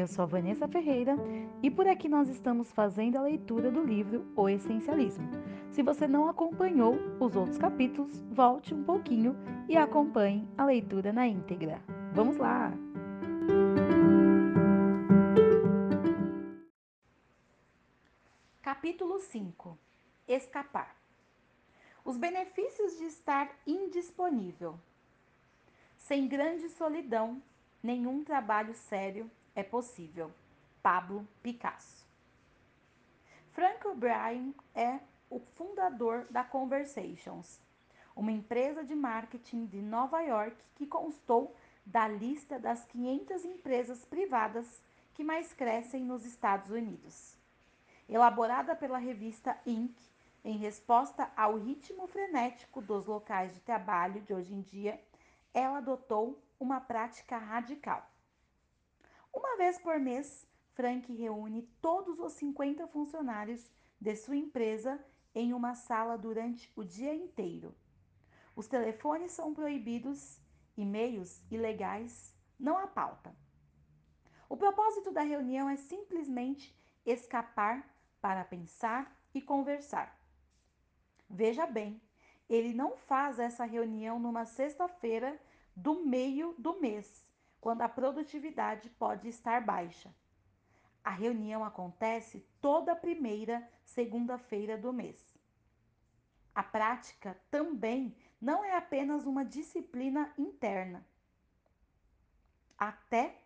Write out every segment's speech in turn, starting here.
Eu sou a Vanessa Ferreira e por aqui nós estamos fazendo a leitura do livro O Essencialismo. Se você não acompanhou os outros capítulos, volte um pouquinho e acompanhe a leitura na íntegra. Vamos lá! Capítulo 5 Escapar Os benefícios de estar indisponível. Sem grande solidão, nenhum trabalho sério é possível. Pablo Picasso. Frank O'Brien é o fundador da Conversations, uma empresa de marketing de Nova York que constou da lista das 500 empresas privadas que mais crescem nos Estados Unidos. Elaborada pela revista Inc., em resposta ao ritmo frenético dos locais de trabalho de hoje em dia, ela adotou uma prática radical. Uma vez por mês, Frank reúne todos os 50 funcionários de sua empresa em uma sala durante o dia inteiro. Os telefones são proibidos, e-mails ilegais, não há pauta. O propósito da reunião é simplesmente escapar para pensar e conversar. Veja bem, ele não faz essa reunião numa sexta-feira do meio do mês, quando a produtividade pode estar baixa. A reunião acontece toda primeira segunda-feira do mês. A prática também não é apenas uma disciplina interna. Até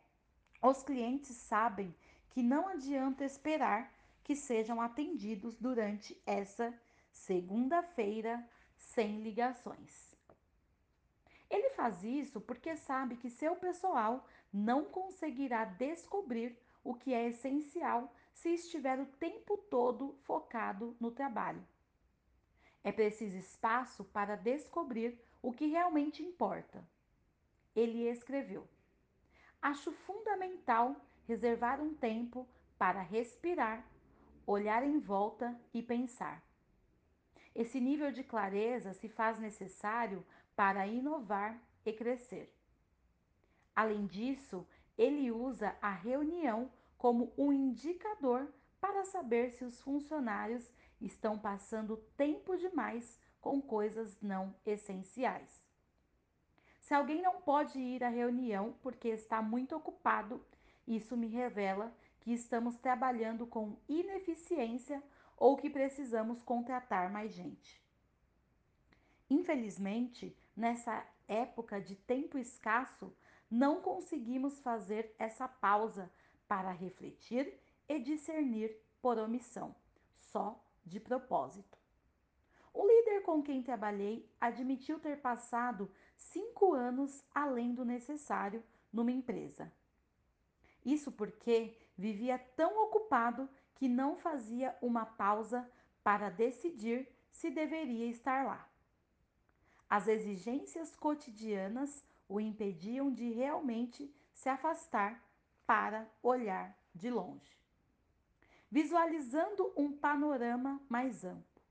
os clientes sabem que não adianta esperar que sejam atendidos durante essa segunda-feira sem ligações. Ele faz isso porque sabe que seu pessoal não conseguirá descobrir o que é essencial se estiver o tempo todo focado no trabalho. É preciso espaço para descobrir o que realmente importa. Ele escreveu: Acho fundamental reservar um tempo para respirar, olhar em volta e pensar. Esse nível de clareza se faz necessário para inovar e crescer. Além disso, ele usa a reunião como um indicador para saber se os funcionários estão passando tempo demais com coisas não essenciais. Se alguém não pode ir à reunião porque está muito ocupado, isso me revela que estamos trabalhando com ineficiência ou que precisamos contratar mais gente. Infelizmente, nessa época de tempo escasso, não conseguimos fazer essa pausa para refletir e discernir por omissão, só de propósito. O líder com quem trabalhei admitiu ter passado cinco anos além do necessário numa empresa. Isso porque vivia tão ocupado que não fazia uma pausa para decidir se deveria estar lá. As exigências cotidianas o impediam de realmente se afastar para olhar de longe, visualizando um panorama mais amplo.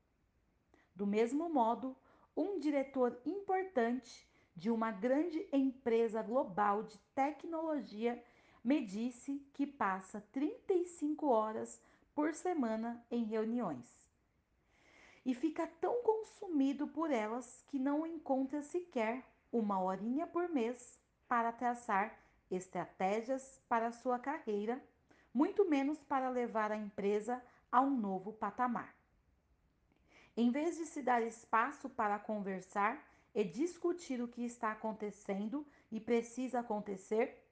Do mesmo modo, um diretor importante de uma grande empresa global de tecnologia me disse que passa 35 horas por semana em reuniões. E fica tão consumido por elas que não encontra sequer uma horinha por mês para traçar estratégias para sua carreira, muito menos para levar a empresa a um novo patamar. Em vez de se dar espaço para conversar e discutir o que está acontecendo e precisa acontecer,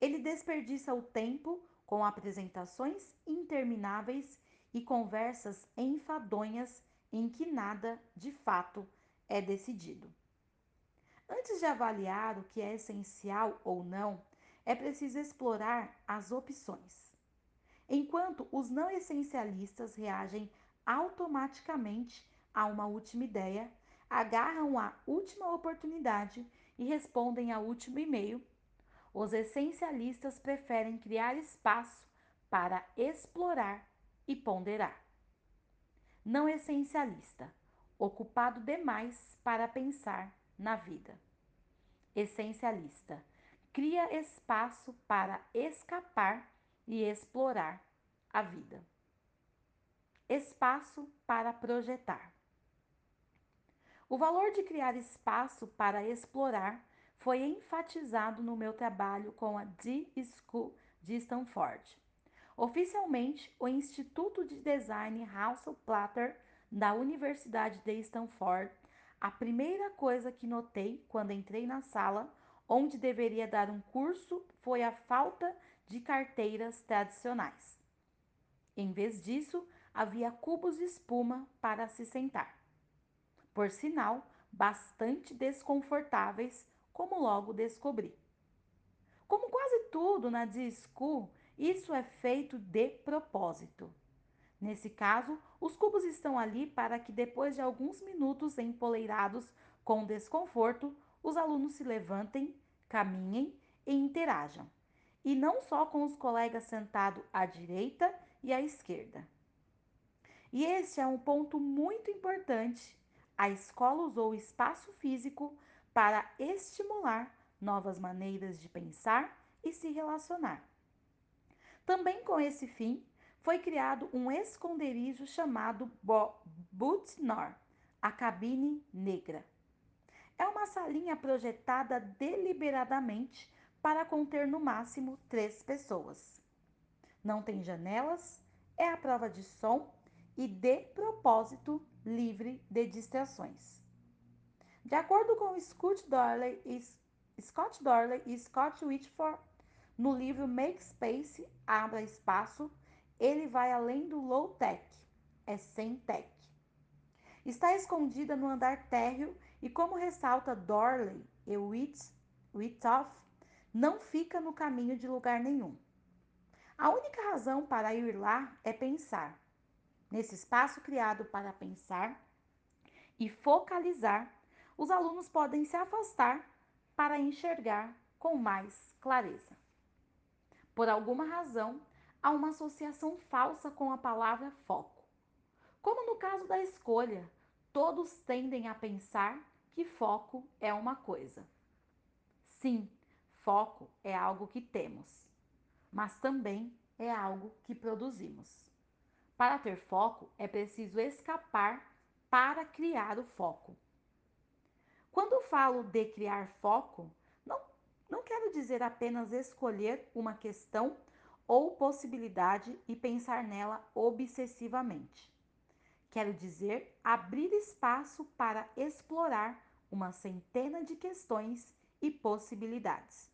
ele desperdiça o tempo com apresentações intermináveis e conversas enfadonhas em que nada, de fato, é decidido. Antes de avaliar o que é essencial ou não, é preciso explorar as opções. Enquanto os não essencialistas reagem automaticamente a uma última ideia, agarram a última oportunidade e respondem ao último e-mail os essencialistas preferem criar espaço para explorar e ponderar. Não essencialista, ocupado demais para pensar na vida. Essencialista, cria espaço para escapar e explorar a vida. Espaço para projetar. O valor de criar espaço para explorar foi enfatizado no meu trabalho com a D School de Stanford. Oficialmente, o Instituto de Design Russell Platter da Universidade de Stanford, a primeira coisa que notei quando entrei na sala onde deveria dar um curso foi a falta de carteiras tradicionais. Em vez disso, havia cubos de espuma para se sentar por sinal, bastante desconfortáveis, como logo descobri. Como quase tudo na D-School, isso é feito de propósito. Nesse caso, os cubos estão ali para que depois de alguns minutos empoleirados com desconforto, os alunos se levantem, caminhem e interajam. E não só com os colegas sentados à direita e à esquerda. E esse é um ponto muito importante a escola usou o espaço físico para estimular novas maneiras de pensar e se relacionar. Também com esse fim, foi criado um esconderijo chamado Butnor, a cabine negra. É uma salinha projetada deliberadamente para conter no máximo três pessoas. Não tem janelas, é a prova de som e, de propósito, livre de distrações. De acordo com Scott Dorley e Scott, Dorley e Scott Whitford, no livro Make Space, Abra Espaço, ele vai além do low tech, é sem tech. Está escondida no andar térreo e, como ressalta Dorley e Whittoff, não fica no caminho de lugar nenhum. A única razão para ir lá é pensar. Nesse espaço criado para pensar e focalizar, os alunos podem se afastar para enxergar com mais clareza. Por alguma razão, há uma associação falsa com a palavra foco. Como no caso da escolha, todos tendem a pensar que foco é uma coisa. Sim, foco é algo que temos, mas também é algo que produzimos. Para ter foco, é preciso escapar para criar o foco. Quando falo de criar foco, não, quero dizer apenas escolher uma questão ou possibilidade e pensar nela obsessivamente. Quero dizer abrir espaço para explorar uma centena de questões e possibilidades.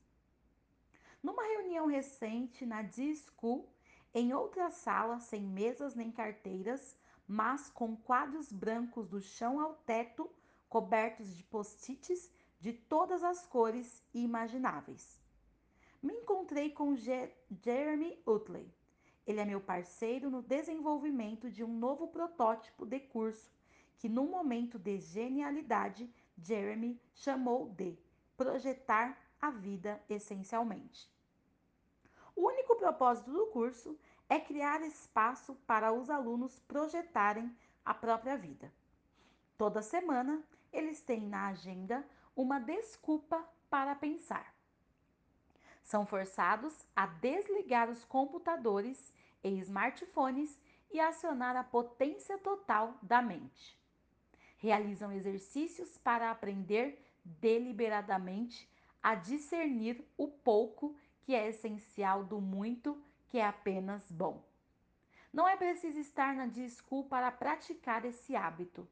Numa reunião recente na D-School, em outra sala, sem mesas nem carteiras, mas com quadros brancos do chão ao teto, cobertos de post-its de todas as cores imagináveis. Me encontrei com Jeremy Utley. Ele é meu parceiro no desenvolvimento de um novo protótipo de curso que, num momento de genialidade, Jeremy chamou de Projetar a Vida Essencialmente. O único propósito do curso é criar espaço para os alunos projetarem a própria vida. Toda semana, eles têm na agenda uma desculpa para pensar. São forçados a desligar os computadores e smartphones e acionar a potência total da mente. Realizam exercícios para aprender deliberadamente a discernir o pouco que é essencial do muito que é apenas bom. Não é preciso estar na desculpa para praticar esse hábito.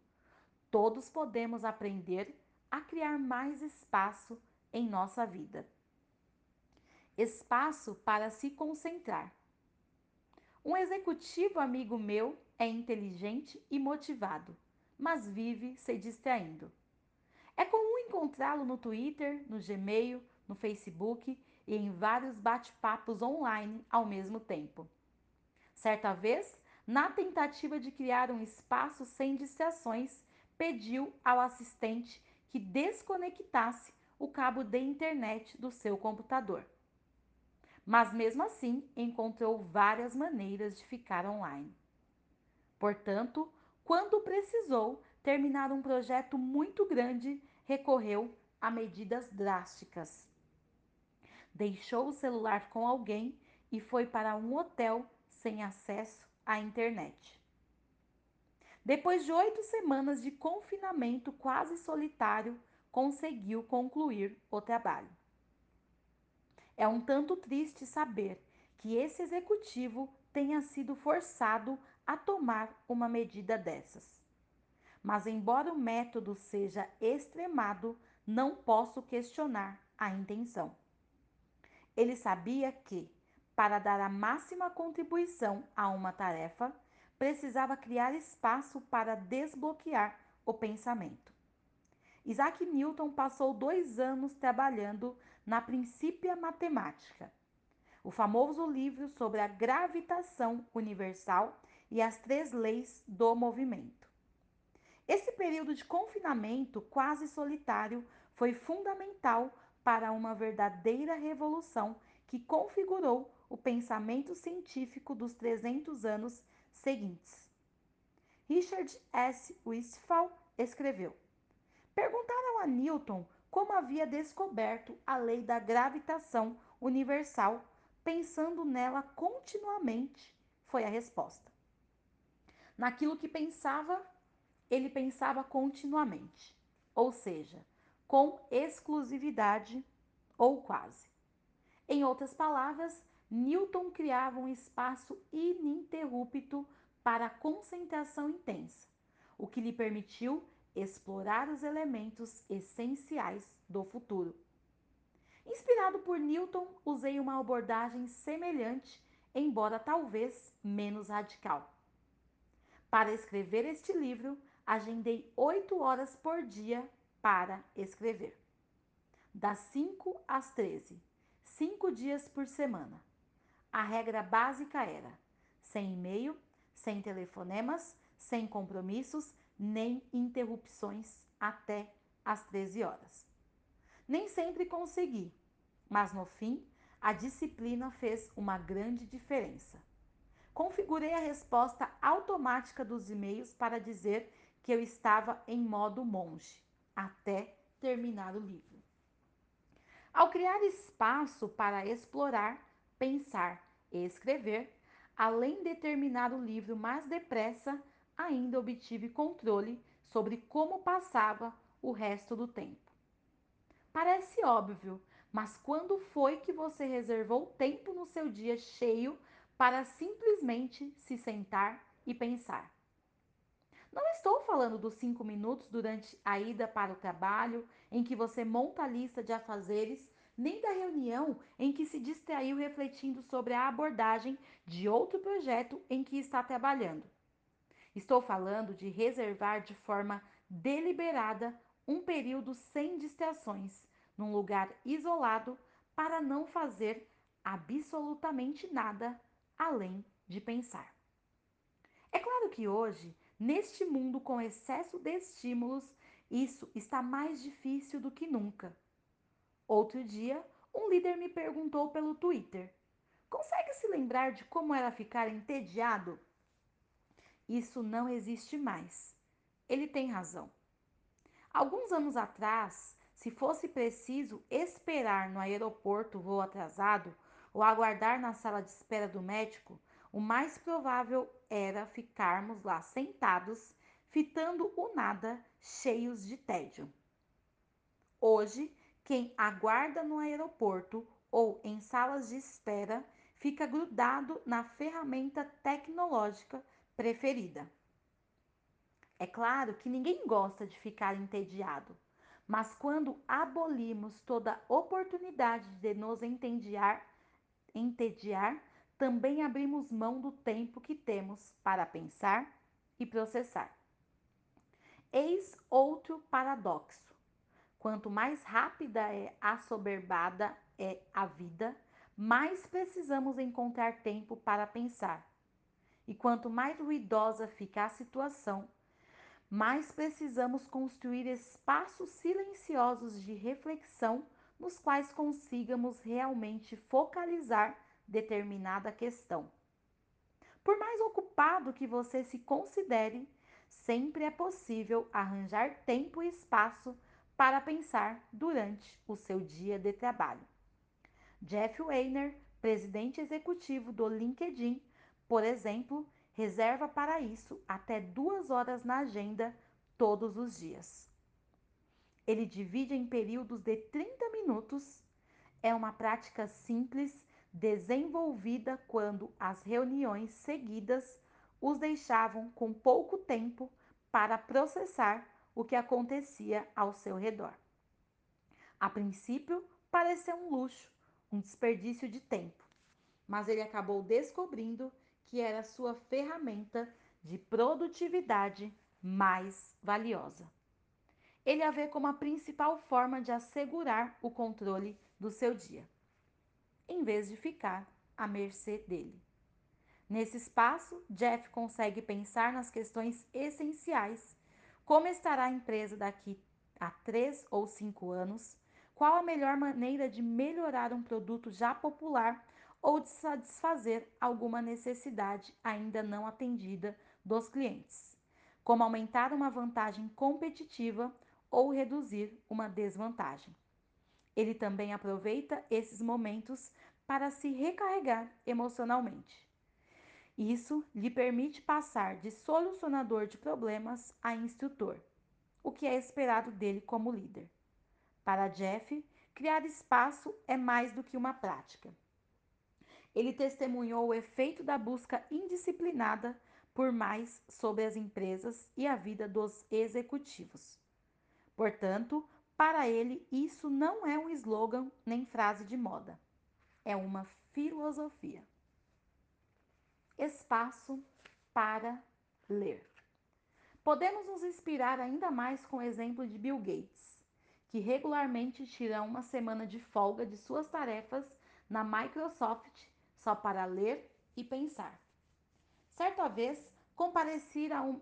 Todos podemos aprender a criar mais espaço em nossa vida. Espaço para se concentrar. Um executivo amigo meu é inteligente e motivado, mas vive se distraindo. É comum encontrá-lo no Twitter, no Gmail, no Facebook e em vários bate-papos online ao mesmo tempo. Certa vez, na tentativa de criar um espaço sem distrações, pediu ao assistente que desconectasse o cabo de internet do seu computador. Mas mesmo assim, encontrou várias maneiras de ficar online. Portanto, quando precisou terminar um projeto muito grande, recorreu a medidas drásticas deixou o celular com alguém e foi para um hotel sem acesso à internet. Depois de oito semanas de confinamento quase solitário, conseguiu concluir o trabalho. É um tanto triste saber que esse executivo tenha sido forçado a tomar uma medida dessas. Mas, embora o método seja extremado, não posso questionar a intenção. Ele sabia que, para dar a máxima contribuição a uma tarefa, precisava criar espaço para desbloquear o pensamento. Isaac Newton passou dois anos trabalhando na Princípia Matemática, o famoso livro sobre a gravitação universal e as três leis do movimento. Esse período de confinamento quase solitário foi fundamental para uma verdadeira revolução que configurou o pensamento científico dos 300 anos seguintes. Richard S. Westphal escreveu: Perguntaram a Newton como havia descoberto a lei da gravitação universal, pensando nela continuamente, foi a resposta. Naquilo que pensava, ele pensava continuamente, ou seja, com exclusividade ou quase. Em outras palavras, Newton criava um espaço ininterrupto para concentração intensa, o que lhe permitiu explorar os elementos essenciais do futuro. Inspirado por Newton, usei uma abordagem semelhante, embora talvez menos radical. Para escrever este livro, agendei oito horas por dia para escrever. Das 5 às 13, cinco dias por semana. A regra básica era: sem e-mail, sem telefonemas, sem compromissos, nem interrupções até às 13 horas. Nem sempre consegui, mas no fim, a disciplina fez uma grande diferença. Configurei a resposta automática dos e-mails para dizer que eu estava em modo monge até terminar o livro. Ao criar espaço para explorar, pensar e escrever, além de terminar o livro mais depressa, ainda obtive controle sobre como passava o resto do tempo. Parece óbvio, mas quando foi que você reservou tempo no seu dia cheio para simplesmente se sentar e pensar? Não estou falando dos cinco minutos durante a ida para o trabalho, em que você monta a lista de afazeres, nem da reunião em que se distraiu refletindo sobre a abordagem de outro projeto em que está trabalhando. Estou falando de reservar de forma deliberada um período sem distrações, num lugar isolado, para não fazer absolutamente nada além de pensar. É claro que hoje Neste mundo com excesso de estímulos, isso está mais difícil do que nunca. Outro dia, um líder me perguntou pelo Twitter: Consegue se lembrar de como era ficar entediado? Isso não existe mais. Ele tem razão. Alguns anos atrás, se fosse preciso esperar no aeroporto voo atrasado ou aguardar na sala de espera do médico, o mais provável era ficarmos lá sentados, fitando o nada, cheios de tédio. Hoje, quem aguarda no aeroporto ou em salas de espera fica grudado na ferramenta tecnológica preferida. É claro que ninguém gosta de ficar entediado, mas quando abolimos toda oportunidade de nos entediar, entediar também abrimos mão do tempo que temos para pensar e processar. Eis outro paradoxo. Quanto mais rápida é assoberbada é a vida, mais precisamos encontrar tempo para pensar. E quanto mais ruidosa fica a situação, mais precisamos construir espaços silenciosos de reflexão nos quais consigamos realmente focalizar determinada questão. Por mais ocupado que você se considere, sempre é possível arranjar tempo e espaço para pensar durante o seu dia de trabalho. Jeff Weiner, presidente executivo do LinkedIn, por exemplo, reserva para isso até duas horas na agenda todos os dias. Ele divide em períodos de 30 minutos. É uma prática simples desenvolvida quando as reuniões seguidas os deixavam com pouco tempo para processar o que acontecia ao seu redor. A princípio, pareceu um luxo, um desperdício de tempo, mas ele acabou descobrindo que era sua ferramenta de produtividade mais valiosa. Ele a vê como a principal forma de assegurar o controle do seu dia, em vez de ficar à mercê dele. Nesse espaço, Jeff consegue pensar nas questões essenciais: como estará a empresa daqui a três ou cinco anos? Qual a melhor maneira de melhorar um produto já popular ou de satisfazer alguma necessidade ainda não atendida dos clientes? Como aumentar uma vantagem competitiva ou reduzir uma desvantagem? Ele também aproveita esses momentos para se recarregar emocionalmente. Isso lhe permite passar de solucionador de problemas a instrutor, o que é esperado dele como líder. Para Jeff, criar espaço é mais do que uma prática. Ele testemunhou o efeito da busca indisciplinada por mais sobre as empresas e a vida dos executivos. Portanto, para ele, isso não é um slogan nem frase de moda, é uma filosofia espaço para ler. Podemos nos inspirar ainda mais com o exemplo de Bill Gates, que regularmente tira uma semana de folga de suas tarefas na Microsoft só para ler e pensar. Certa vez, comparecia um,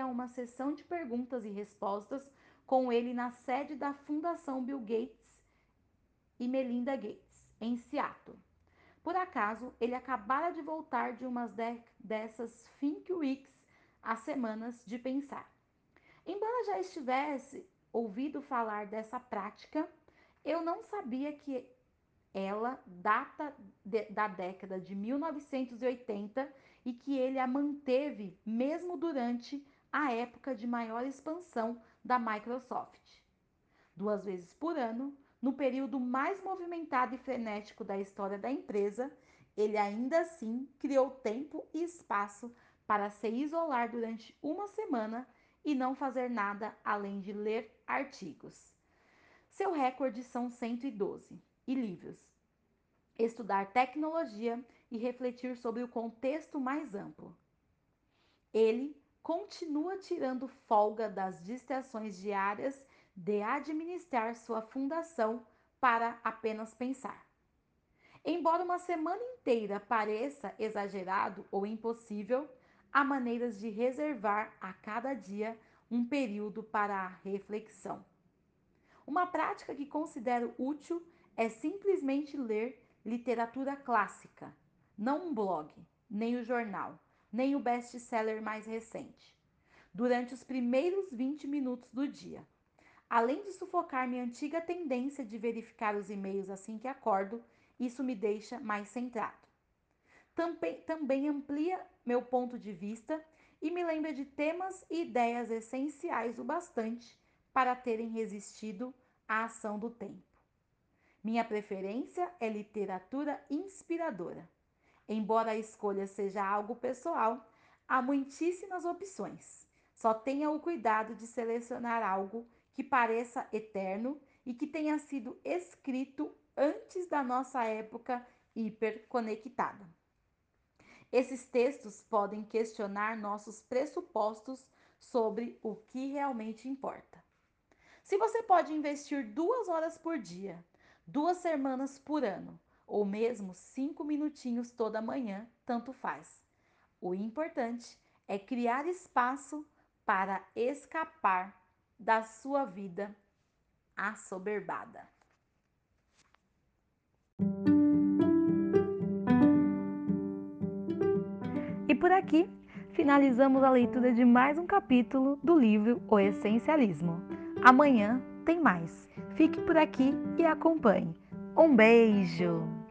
a uma sessão de perguntas e respostas com ele na sede da Fundação Bill Gates e Melinda Gates, em Seattle. Por acaso, ele acabara de voltar de umas de dessas Think Weeks, as semanas de pensar. Embora já estivesse ouvido falar dessa prática, eu não sabia que ela data de, da década de 1980 e que ele a manteve mesmo durante a época de maior expansão da Microsoft. Duas vezes por ano, no período mais movimentado e frenético da história da empresa, ele ainda assim criou tempo e espaço para se isolar durante uma semana e não fazer nada além de ler artigos. Seu recorde são 112 e livros. Estudar tecnologia e refletir sobre o contexto mais amplo. Ele continua tirando folga das distrações diárias de administrar sua fundação para apenas pensar. Embora uma semana inteira pareça exagerado ou impossível, há maneiras de reservar a cada dia um período para a reflexão. Uma prática que considero útil é simplesmente ler literatura clássica, não um blog, nem o jornal, nem o best-seller mais recente, durante os primeiros 20 minutos do dia. Além de sufocar minha antiga tendência de verificar os e-mails assim que acordo, isso me deixa mais centrado. Também, também amplia meu ponto de vista e me lembra de temas e ideias essenciais o bastante para terem resistido à ação do tempo. Minha preferência é literatura inspiradora. Embora a escolha seja algo pessoal, há muitíssimas opções. Só tenha o cuidado de selecionar algo que pareça eterno e que tenha sido escrito antes da nossa época hiperconectada. Esses textos podem questionar nossos pressupostos sobre o que realmente importa. Se você pode investir duas horas por dia, duas semanas por ano, ou mesmo cinco minutinhos toda manhã, tanto faz. O importante é criar espaço para escapar da sua vida assoberbada. E por aqui finalizamos a leitura de mais um capítulo do livro O Essencialismo. Amanhã tem mais. Fique por aqui e acompanhe. Um beijo!